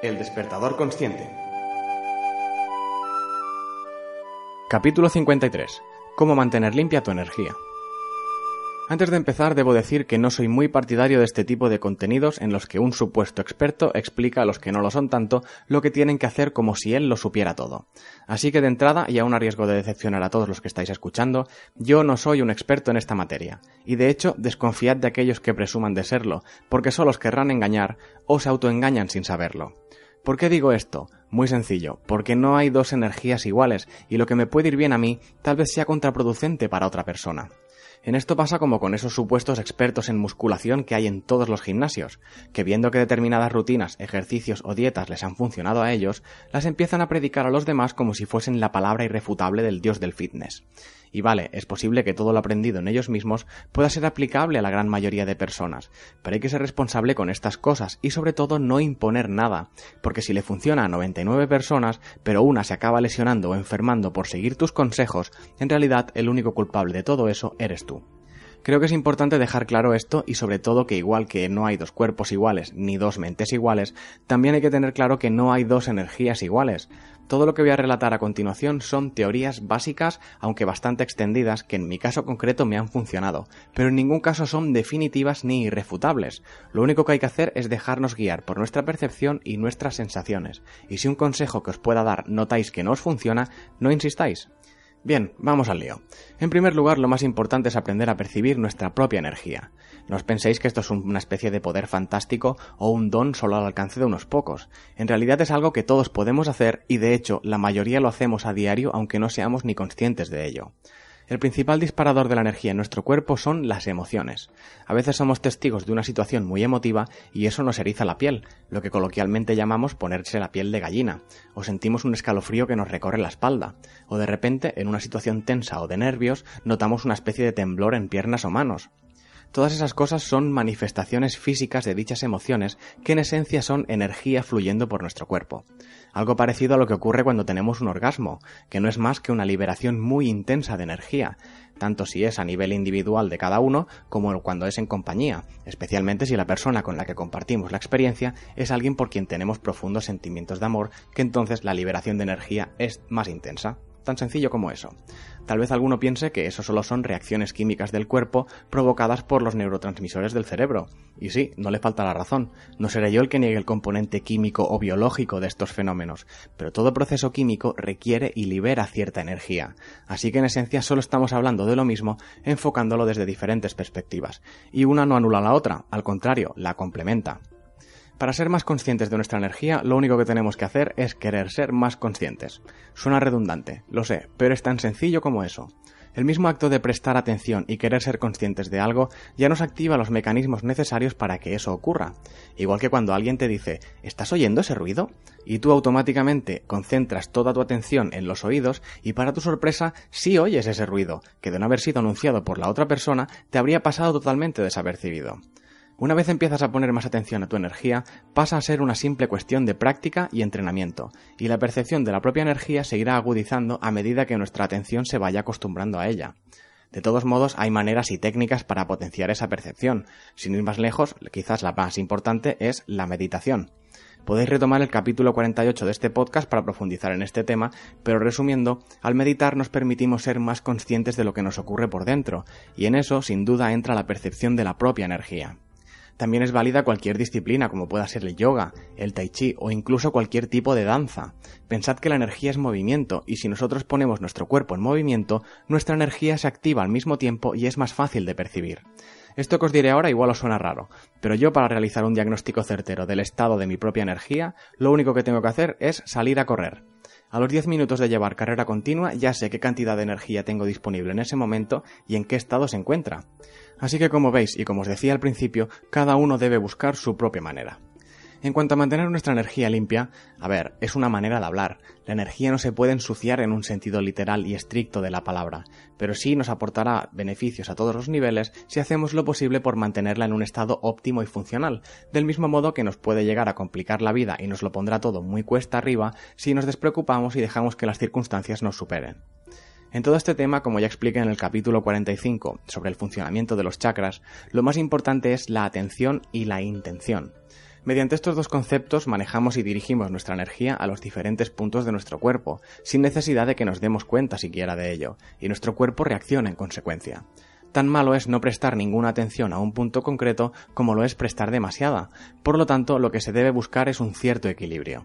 El despertador consciente. Capítulo 53. Cómo mantener limpia tu energía. Antes de empezar, debo decir que no soy muy partidario de este tipo de contenidos en los que un supuesto experto explica a los que no lo son tanto lo que tienen que hacer como si él lo supiera todo. Así que de entrada, y aún a riesgo de decepcionar a todos los que estáis escuchando, yo no soy un experto en esta materia, y de hecho desconfiad de aquellos que presuman de serlo, porque solo os querrán engañar o se autoengañan sin saberlo. ¿Por qué digo esto? Muy sencillo, porque no hay dos energías iguales y lo que me puede ir bien a mí tal vez sea contraproducente para otra persona. En esto pasa como con esos supuestos expertos en musculación que hay en todos los gimnasios, que viendo que determinadas rutinas, ejercicios o dietas les han funcionado a ellos, las empiezan a predicar a los demás como si fuesen la palabra irrefutable del dios del fitness. Y vale, es posible que todo lo aprendido en ellos mismos pueda ser aplicable a la gran mayoría de personas, pero hay que ser responsable con estas cosas y sobre todo no imponer nada, porque si le funciona a 99 personas, pero una se acaba lesionando o enfermando por seguir tus consejos, en realidad el único culpable de todo eso eres tú. Creo que es importante dejar claro esto y sobre todo que igual que no hay dos cuerpos iguales ni dos mentes iguales, también hay que tener claro que no hay dos energías iguales. Todo lo que voy a relatar a continuación son teorías básicas, aunque bastante extendidas, que en mi caso concreto me han funcionado, pero en ningún caso son definitivas ni irrefutables. Lo único que hay que hacer es dejarnos guiar por nuestra percepción y nuestras sensaciones. Y si un consejo que os pueda dar notáis que no os funciona, no insistáis. Bien, vamos al lío. En primer lugar, lo más importante es aprender a percibir nuestra propia energía. No os penséis que esto es una especie de poder fantástico o un don solo al alcance de unos pocos. En realidad es algo que todos podemos hacer y de hecho la mayoría lo hacemos a diario aunque no seamos ni conscientes de ello. El principal disparador de la energía en nuestro cuerpo son las emociones. A veces somos testigos de una situación muy emotiva y eso nos eriza la piel, lo que coloquialmente llamamos ponerse la piel de gallina, o sentimos un escalofrío que nos recorre la espalda, o de repente, en una situación tensa o de nervios, notamos una especie de temblor en piernas o manos. Todas esas cosas son manifestaciones físicas de dichas emociones que en esencia son energía fluyendo por nuestro cuerpo. Algo parecido a lo que ocurre cuando tenemos un orgasmo, que no es más que una liberación muy intensa de energía, tanto si es a nivel individual de cada uno como cuando es en compañía, especialmente si la persona con la que compartimos la experiencia es alguien por quien tenemos profundos sentimientos de amor, que entonces la liberación de energía es más intensa. Tan sencillo como eso. Tal vez alguno piense que eso solo son reacciones químicas del cuerpo provocadas por los neurotransmisores del cerebro. Y sí, no le falta la razón. No seré yo el que niegue el componente químico o biológico de estos fenómenos, pero todo proceso químico requiere y libera cierta energía. Así que en esencia solo estamos hablando de lo mismo, enfocándolo desde diferentes perspectivas. Y una no anula la otra, al contrario, la complementa. Para ser más conscientes de nuestra energía, lo único que tenemos que hacer es querer ser más conscientes. Suena redundante, lo sé, pero es tan sencillo como eso. El mismo acto de prestar atención y querer ser conscientes de algo ya nos activa los mecanismos necesarios para que eso ocurra. Igual que cuando alguien te dice, ¿estás oyendo ese ruido? Y tú automáticamente concentras toda tu atención en los oídos y para tu sorpresa sí oyes ese ruido, que de no haber sido anunciado por la otra persona te habría pasado totalmente desapercibido. Una vez empiezas a poner más atención a tu energía, pasa a ser una simple cuestión de práctica y entrenamiento, y la percepción de la propia energía se irá agudizando a medida que nuestra atención se vaya acostumbrando a ella. De todos modos, hay maneras y técnicas para potenciar esa percepción. Sin ir más lejos, quizás la más importante es la meditación. Podéis retomar el capítulo 48 de este podcast para profundizar en este tema, pero resumiendo, al meditar nos permitimos ser más conscientes de lo que nos ocurre por dentro, y en eso sin duda entra la percepción de la propia energía. También es válida cualquier disciplina, como pueda ser el yoga, el tai chi o incluso cualquier tipo de danza. Pensad que la energía es movimiento y si nosotros ponemos nuestro cuerpo en movimiento, nuestra energía se activa al mismo tiempo y es más fácil de percibir. Esto que os diré ahora igual os suena raro, pero yo para realizar un diagnóstico certero del estado de mi propia energía, lo único que tengo que hacer es salir a correr. A los 10 minutos de llevar carrera continua ya sé qué cantidad de energía tengo disponible en ese momento y en qué estado se encuentra. Así que como veis y como os decía al principio, cada uno debe buscar su propia manera. En cuanto a mantener nuestra energía limpia, a ver, es una manera de hablar. La energía no se puede ensuciar en un sentido literal y estricto de la palabra, pero sí nos aportará beneficios a todos los niveles si hacemos lo posible por mantenerla en un estado óptimo y funcional, del mismo modo que nos puede llegar a complicar la vida y nos lo pondrá todo muy cuesta arriba si nos despreocupamos y dejamos que las circunstancias nos superen. En todo este tema, como ya expliqué en el capítulo 45 sobre el funcionamiento de los chakras, lo más importante es la atención y la intención. Mediante estos dos conceptos manejamos y dirigimos nuestra energía a los diferentes puntos de nuestro cuerpo, sin necesidad de que nos demos cuenta siquiera de ello, y nuestro cuerpo reacciona en consecuencia. Tan malo es no prestar ninguna atención a un punto concreto como lo es prestar demasiada, por lo tanto lo que se debe buscar es un cierto equilibrio.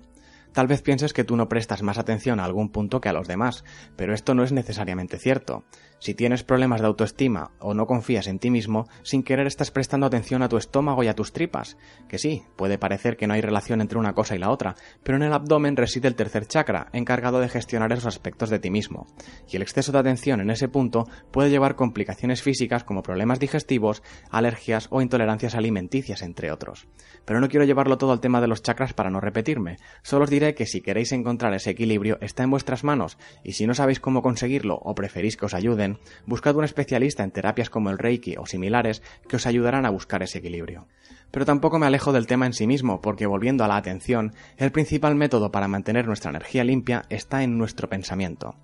Tal vez pienses que tú no prestas más atención a algún punto que a los demás, pero esto no es necesariamente cierto. Si tienes problemas de autoestima o no confías en ti mismo, sin querer estás prestando atención a tu estómago y a tus tripas. Que sí, puede parecer que no hay relación entre una cosa y la otra, pero en el abdomen reside el tercer chakra, encargado de gestionar esos aspectos de ti mismo. Y el exceso de atención en ese punto puede llevar complicaciones físicas como problemas digestivos, alergias o intolerancias alimenticias, entre otros. Pero no quiero llevarlo todo al tema de los chakras para no repetirme, solo os diré que si queréis encontrar ese equilibrio está en vuestras manos y si no sabéis cómo conseguirlo o preferís que os ayuden, buscad un especialista en terapias como el Reiki o similares que os ayudarán a buscar ese equilibrio. Pero tampoco me alejo del tema en sí mismo, porque volviendo a la atención, el principal método para mantener nuestra energía limpia está en nuestro pensamiento.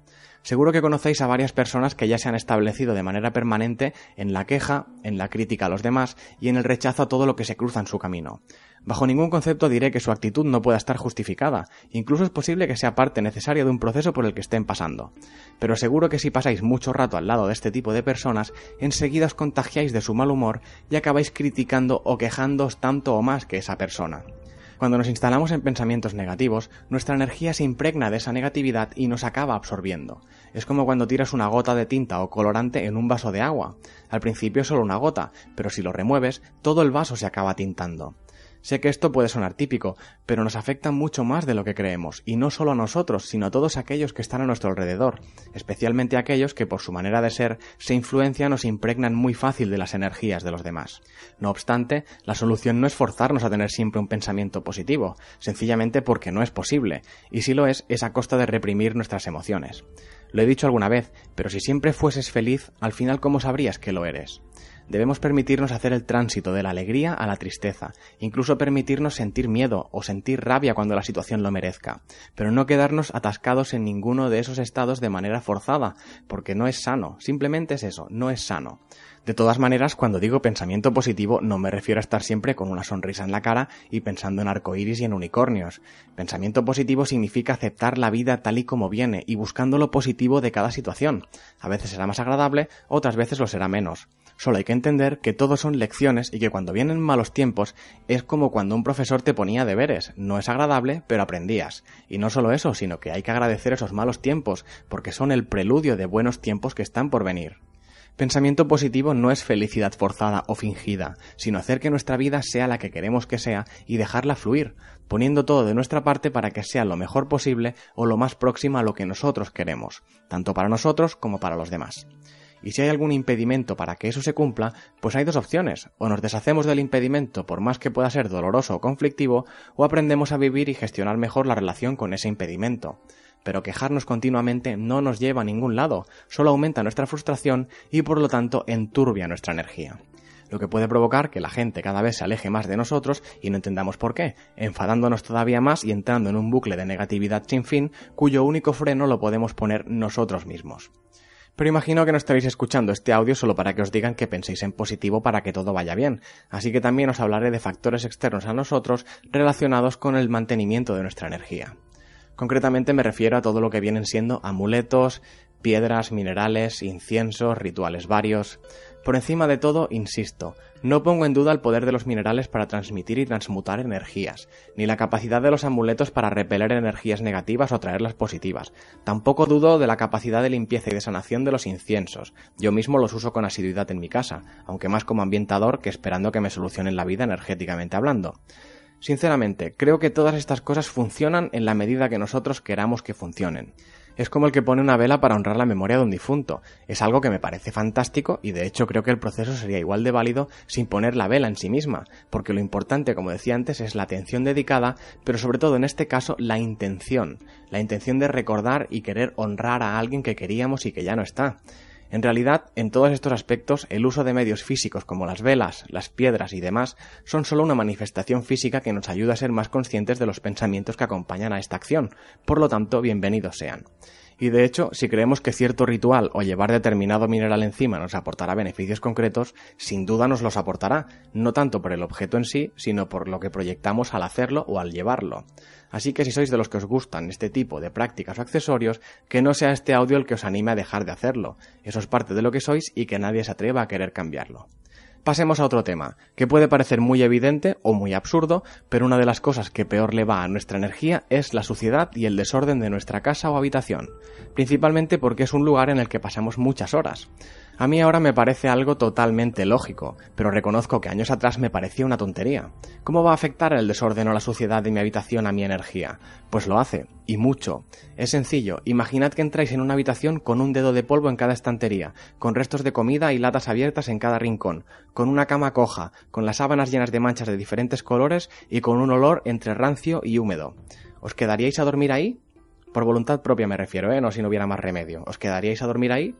Seguro que conocéis a varias personas que ya se han establecido de manera permanente en la queja, en la crítica a los demás y en el rechazo a todo lo que se cruza en su camino. Bajo ningún concepto diré que su actitud no pueda estar justificada, incluso es posible que sea parte necesaria de un proceso por el que estén pasando. Pero seguro que si pasáis mucho rato al lado de este tipo de personas, enseguida os contagiáis de su mal humor y acabáis criticando o quejándoos tanto o más que esa persona. Cuando nos instalamos en pensamientos negativos, nuestra energía se impregna de esa negatividad y nos acaba absorbiendo. Es como cuando tiras una gota de tinta o colorante en un vaso de agua. Al principio es solo una gota, pero si lo remueves, todo el vaso se acaba tintando. Sé que esto puede sonar típico, pero nos afecta mucho más de lo que creemos, y no solo a nosotros, sino a todos aquellos que están a nuestro alrededor, especialmente aquellos que por su manera de ser se influencian o se impregnan muy fácil de las energías de los demás. No obstante, la solución no es forzarnos a tener siempre un pensamiento positivo, sencillamente porque no es posible, y si lo es, es a costa de reprimir nuestras emociones. Lo he dicho alguna vez, pero si siempre fueses feliz, al final ¿cómo sabrías que lo eres? Debemos permitirnos hacer el tránsito de la alegría a la tristeza, incluso permitirnos sentir miedo o sentir rabia cuando la situación lo merezca, pero no quedarnos atascados en ninguno de esos estados de manera forzada, porque no es sano, simplemente es eso, no es sano. De todas maneras, cuando digo pensamiento positivo, no me refiero a estar siempre con una sonrisa en la cara y pensando en arcoíris y en unicornios. Pensamiento positivo significa aceptar la vida tal y como viene y buscando lo positivo de cada situación. A veces será más agradable, otras veces lo será menos. Solo hay que entender que todo son lecciones y que cuando vienen malos tiempos es como cuando un profesor te ponía deberes. No es agradable, pero aprendías. Y no solo eso, sino que hay que agradecer esos malos tiempos, porque son el preludio de buenos tiempos que están por venir. Pensamiento positivo no es felicidad forzada o fingida, sino hacer que nuestra vida sea la que queremos que sea y dejarla fluir, poniendo todo de nuestra parte para que sea lo mejor posible o lo más próxima a lo que nosotros queremos, tanto para nosotros como para los demás. Y si hay algún impedimento para que eso se cumpla, pues hay dos opciones. O nos deshacemos del impedimento por más que pueda ser doloroso o conflictivo, o aprendemos a vivir y gestionar mejor la relación con ese impedimento. Pero quejarnos continuamente no nos lleva a ningún lado, solo aumenta nuestra frustración y por lo tanto enturbia nuestra energía lo que puede provocar que la gente cada vez se aleje más de nosotros y no entendamos por qué, enfadándonos todavía más y entrando en un bucle de negatividad sin fin cuyo único freno lo podemos poner nosotros mismos. Pero imagino que no estaréis escuchando este audio solo para que os digan que penséis en positivo para que todo vaya bien, así que también os hablaré de factores externos a nosotros relacionados con el mantenimiento de nuestra energía. Concretamente me refiero a todo lo que vienen siendo amuletos, piedras, minerales, inciensos, rituales varios. Por encima de todo, insisto, no pongo en duda el poder de los minerales para transmitir y transmutar energías, ni la capacidad de los amuletos para repeler energías negativas o atraerlas positivas. Tampoco dudo de la capacidad de limpieza y de sanación de los inciensos. Yo mismo los uso con asiduidad en mi casa, aunque más como ambientador que esperando que me solucionen la vida energéticamente hablando. Sinceramente, creo que todas estas cosas funcionan en la medida que nosotros queramos que funcionen es como el que pone una vela para honrar la memoria de un difunto. Es algo que me parece fantástico y de hecho creo que el proceso sería igual de válido sin poner la vela en sí misma, porque lo importante, como decía antes, es la atención dedicada, pero sobre todo en este caso la intención, la intención de recordar y querer honrar a alguien que queríamos y que ya no está. En realidad, en todos estos aspectos, el uso de medios físicos como las velas, las piedras y demás son solo una manifestación física que nos ayuda a ser más conscientes de los pensamientos que acompañan a esta acción. Por lo tanto, bienvenidos sean. Y de hecho, si creemos que cierto ritual o llevar determinado mineral encima nos aportará beneficios concretos, sin duda nos los aportará, no tanto por el objeto en sí, sino por lo que proyectamos al hacerlo o al llevarlo. Así que si sois de los que os gustan este tipo de prácticas o accesorios, que no sea este audio el que os anime a dejar de hacerlo. Eso es parte de lo que sois y que nadie se atreva a querer cambiarlo. Pasemos a otro tema, que puede parecer muy evidente o muy absurdo, pero una de las cosas que peor le va a nuestra energía es la suciedad y el desorden de nuestra casa o habitación, principalmente porque es un lugar en el que pasamos muchas horas. A mí ahora me parece algo totalmente lógico, pero reconozco que años atrás me parecía una tontería. ¿Cómo va a afectar el desorden o la suciedad de mi habitación a mi energía? Pues lo hace, y mucho. Es sencillo, imaginad que entráis en una habitación con un dedo de polvo en cada estantería, con restos de comida y latas abiertas en cada rincón, con una cama coja, con las sábanas llenas de manchas de diferentes colores y con un olor entre rancio y húmedo. ¿Os quedaríais a dormir ahí? Por voluntad propia me refiero, ¿eh? No si no hubiera más remedio. ¿Os quedaríais a dormir ahí?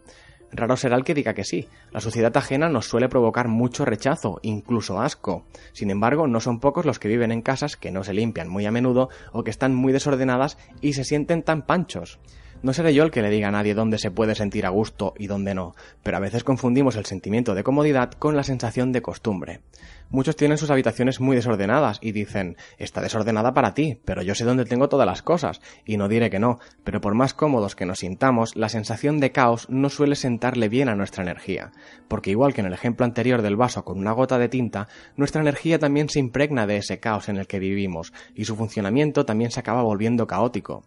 Raro será el que diga que sí. La suciedad ajena nos suele provocar mucho rechazo, incluso asco. Sin embargo, no son pocos los que viven en casas que no se limpian muy a menudo o que están muy desordenadas y se sienten tan panchos. No seré yo el que le diga a nadie dónde se puede sentir a gusto y dónde no, pero a veces confundimos el sentimiento de comodidad con la sensación de costumbre. Muchos tienen sus habitaciones muy desordenadas y dicen, está desordenada para ti, pero yo sé dónde tengo todas las cosas, y no diré que no, pero por más cómodos que nos sintamos, la sensación de caos no suele sentarle bien a nuestra energía, porque igual que en el ejemplo anterior del vaso con una gota de tinta, nuestra energía también se impregna de ese caos en el que vivimos, y su funcionamiento también se acaba volviendo caótico.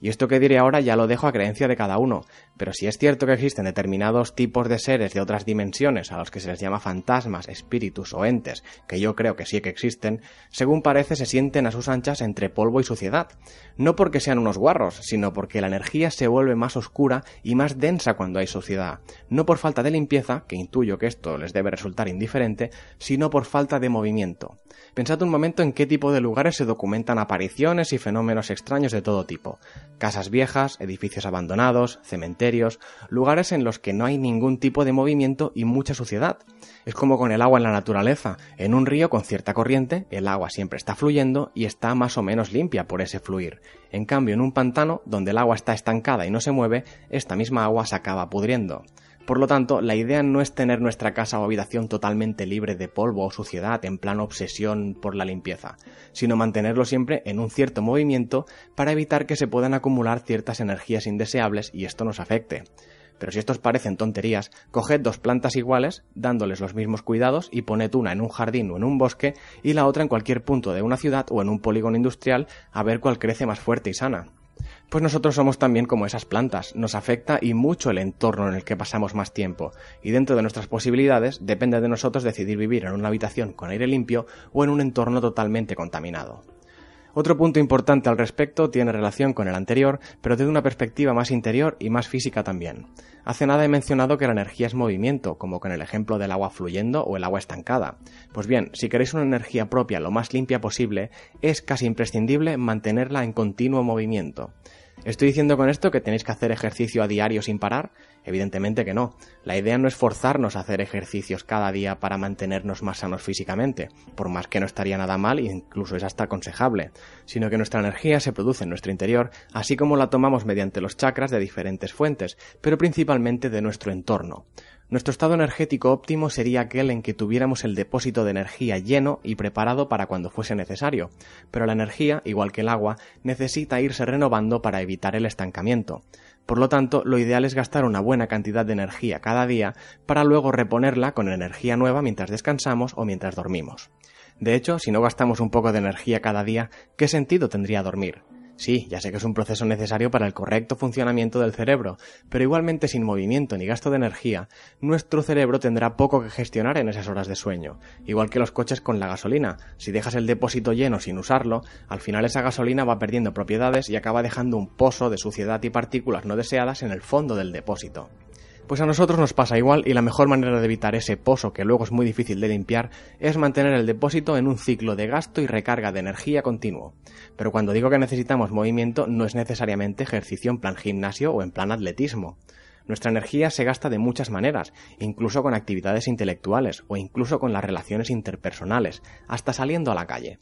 Y esto que diré ahora ya lo dejo a creencia de cada uno, pero si es cierto que existen determinados tipos de seres de otras dimensiones a los que se les llama fantasmas, espíritus o entes, que yo creo que sí que existen, según parece se sienten a sus anchas entre polvo y suciedad. No porque sean unos guarros, sino porque la energía se vuelve más oscura y más densa cuando hay suciedad. No por falta de limpieza, que intuyo que esto les debe resultar indiferente, sino por falta de movimiento. Pensad un momento en qué tipo de lugares se documentan apariciones y fenómenos extraños de todo tipo casas viejas, edificios abandonados, cementerios, lugares en los que no hay ningún tipo de movimiento y mucha suciedad. Es como con el agua en la naturaleza. En un río con cierta corriente, el agua siempre está fluyendo y está más o menos limpia por ese fluir. En cambio, en un pantano, donde el agua está estancada y no se mueve, esta misma agua se acaba pudriendo. Por lo tanto, la idea no es tener nuestra casa o habitación totalmente libre de polvo o suciedad en plan obsesión por la limpieza, sino mantenerlo siempre en un cierto movimiento para evitar que se puedan acumular ciertas energías indeseables y esto nos afecte. Pero si estos parecen tonterías, coged dos plantas iguales, dándoles los mismos cuidados y poned una en un jardín o en un bosque y la otra en cualquier punto de una ciudad o en un polígono industrial a ver cuál crece más fuerte y sana. Pues nosotros somos también como esas plantas, nos afecta y mucho el entorno en el que pasamos más tiempo, y dentro de nuestras posibilidades depende de nosotros decidir vivir en una habitación con aire limpio o en un entorno totalmente contaminado. Otro punto importante al respecto tiene relación con el anterior, pero desde una perspectiva más interior y más física también. Hace nada he mencionado que la energía es movimiento, como con el ejemplo del agua fluyendo o el agua estancada. Pues bien, si queréis una energía propia lo más limpia posible, es casi imprescindible mantenerla en continuo movimiento. ¿Estoy diciendo con esto que tenéis que hacer ejercicio a diario sin parar? Evidentemente que no. La idea no es forzarnos a hacer ejercicios cada día para mantenernos más sanos físicamente, por más que no estaría nada mal e incluso es hasta aconsejable, sino que nuestra energía se produce en nuestro interior, así como la tomamos mediante los chakras de diferentes fuentes, pero principalmente de nuestro entorno. Nuestro estado energético óptimo sería aquel en que tuviéramos el depósito de energía lleno y preparado para cuando fuese necesario, pero la energía, igual que el agua, necesita irse renovando para evitar el estancamiento. Por lo tanto, lo ideal es gastar una buena cantidad de energía cada día para luego reponerla con energía nueva mientras descansamos o mientras dormimos. De hecho, si no gastamos un poco de energía cada día, ¿qué sentido tendría dormir? Sí, ya sé que es un proceso necesario para el correcto funcionamiento del cerebro, pero igualmente sin movimiento ni gasto de energía, nuestro cerebro tendrá poco que gestionar en esas horas de sueño, igual que los coches con la gasolina. Si dejas el depósito lleno sin usarlo, al final esa gasolina va perdiendo propiedades y acaba dejando un pozo de suciedad y partículas no deseadas en el fondo del depósito. Pues a nosotros nos pasa igual y la mejor manera de evitar ese pozo que luego es muy difícil de limpiar es mantener el depósito en un ciclo de gasto y recarga de energía continuo. Pero cuando digo que necesitamos movimiento no es necesariamente ejercicio en plan gimnasio o en plan atletismo. Nuestra energía se gasta de muchas maneras, incluso con actividades intelectuales o incluso con las relaciones interpersonales, hasta saliendo a la calle.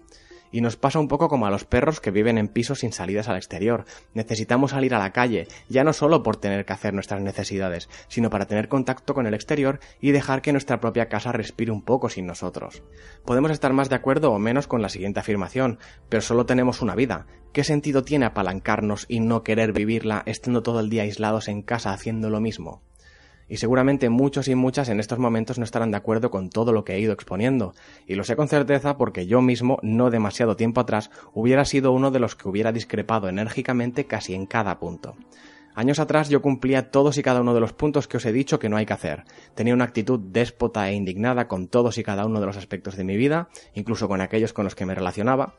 Y nos pasa un poco como a los perros que viven en pisos sin salidas al exterior. Necesitamos salir a la calle, ya no solo por tener que hacer nuestras necesidades, sino para tener contacto con el exterior y dejar que nuestra propia casa respire un poco sin nosotros. Podemos estar más de acuerdo o menos con la siguiente afirmación, pero solo tenemos una vida. ¿Qué sentido tiene apalancarnos y no querer vivirla estando todo el día aislados en casa haciendo lo mismo? Y seguramente muchos y muchas en estos momentos no estarán de acuerdo con todo lo que he ido exponiendo, y lo sé con certeza porque yo mismo, no demasiado tiempo atrás, hubiera sido uno de los que hubiera discrepado enérgicamente casi en cada punto. Años atrás yo cumplía todos y cada uno de los puntos que os he dicho que no hay que hacer. Tenía una actitud déspota e indignada con todos y cada uno de los aspectos de mi vida, incluso con aquellos con los que me relacionaba,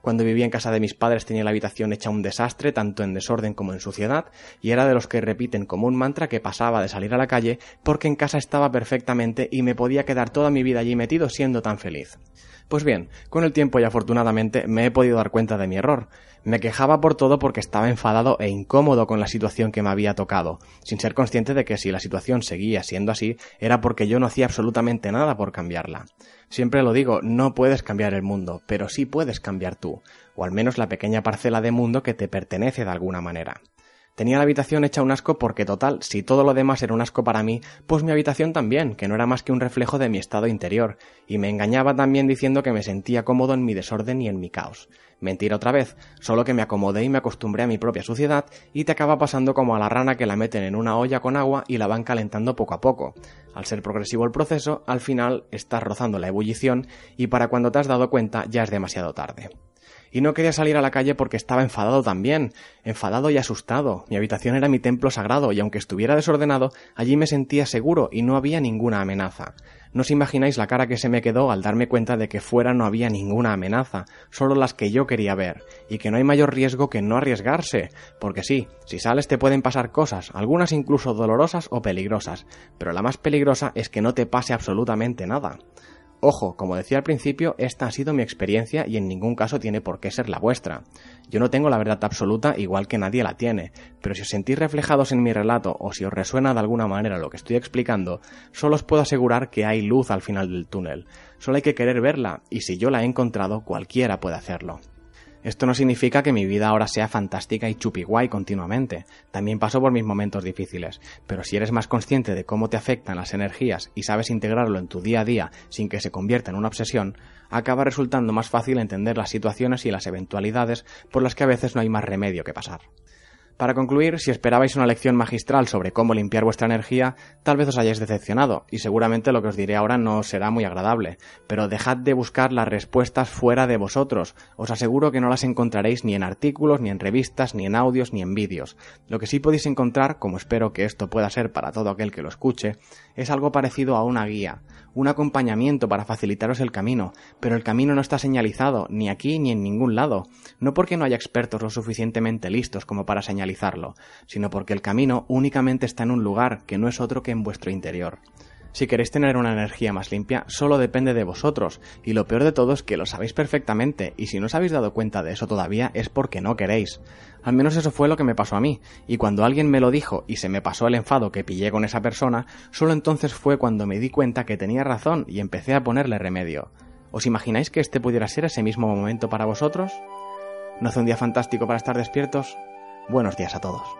cuando vivía en casa de mis padres tenía la habitación hecha un desastre, tanto en desorden como en suciedad, y era de los que repiten como un mantra que pasaba de salir a la calle porque en casa estaba perfectamente y me podía quedar toda mi vida allí metido siendo tan feliz. Pues bien, con el tiempo y afortunadamente me he podido dar cuenta de mi error. Me quejaba por todo porque estaba enfadado e incómodo con la situación que me había tocado, sin ser consciente de que si la situación seguía siendo así era porque yo no hacía absolutamente nada por cambiarla. Siempre lo digo, no puedes cambiar el mundo, pero sí puedes cambiar tú, o al menos la pequeña parcela de mundo que te pertenece de alguna manera. Tenía la habitación hecha un asco porque total, si todo lo demás era un asco para mí, pues mi habitación también, que no era más que un reflejo de mi estado interior, y me engañaba también diciendo que me sentía cómodo en mi desorden y en mi caos. Mentira otra vez, solo que me acomodé y me acostumbré a mi propia suciedad y te acaba pasando como a la rana que la meten en una olla con agua y la van calentando poco a poco. Al ser progresivo el proceso, al final estás rozando la ebullición y para cuando te has dado cuenta ya es demasiado tarde y no quería salir a la calle porque estaba enfadado también, enfadado y asustado. Mi habitación era mi templo sagrado y aunque estuviera desordenado, allí me sentía seguro y no había ninguna amenaza. No os imagináis la cara que se me quedó al darme cuenta de que fuera no había ninguna amenaza, solo las que yo quería ver, y que no hay mayor riesgo que no arriesgarse, porque sí, si sales te pueden pasar cosas, algunas incluso dolorosas o peligrosas, pero la más peligrosa es que no te pase absolutamente nada. Ojo, como decía al principio, esta ha sido mi experiencia y en ningún caso tiene por qué ser la vuestra. Yo no tengo la verdad absoluta igual que nadie la tiene, pero si os sentís reflejados en mi relato o si os resuena de alguna manera lo que estoy explicando, solo os puedo asegurar que hay luz al final del túnel. Solo hay que querer verla, y si yo la he encontrado, cualquiera puede hacerlo. Esto no significa que mi vida ahora sea fantástica y chupiguay continuamente. También paso por mis momentos difíciles. Pero si eres más consciente de cómo te afectan las energías y sabes integrarlo en tu día a día sin que se convierta en una obsesión, acaba resultando más fácil entender las situaciones y las eventualidades por las que a veces no hay más remedio que pasar. Para concluir, si esperabais una lección magistral sobre cómo limpiar vuestra energía, tal vez os hayáis decepcionado, y seguramente lo que os diré ahora no será muy agradable, pero dejad de buscar las respuestas fuera de vosotros, os aseguro que no las encontraréis ni en artículos, ni en revistas, ni en audios, ni en vídeos. Lo que sí podéis encontrar, como espero que esto pueda ser para todo aquel que lo escuche, es algo parecido a una guía, un acompañamiento para facilitaros el camino, pero el camino no está señalizado, ni aquí ni en ningún lado, no porque no haya expertos lo suficientemente listos como para señalizarlo, sino porque el camino únicamente está en un lugar que no es otro que en vuestro interior. Si queréis tener una energía más limpia, solo depende de vosotros, y lo peor de todo es que lo sabéis perfectamente, y si no os habéis dado cuenta de eso todavía es porque no queréis. Al menos eso fue lo que me pasó a mí, y cuando alguien me lo dijo y se me pasó el enfado que pillé con esa persona, solo entonces fue cuando me di cuenta que tenía razón y empecé a ponerle remedio. ¿Os imagináis que este pudiera ser ese mismo momento para vosotros? ¿No hace un día fantástico para estar despiertos? Buenos días a todos.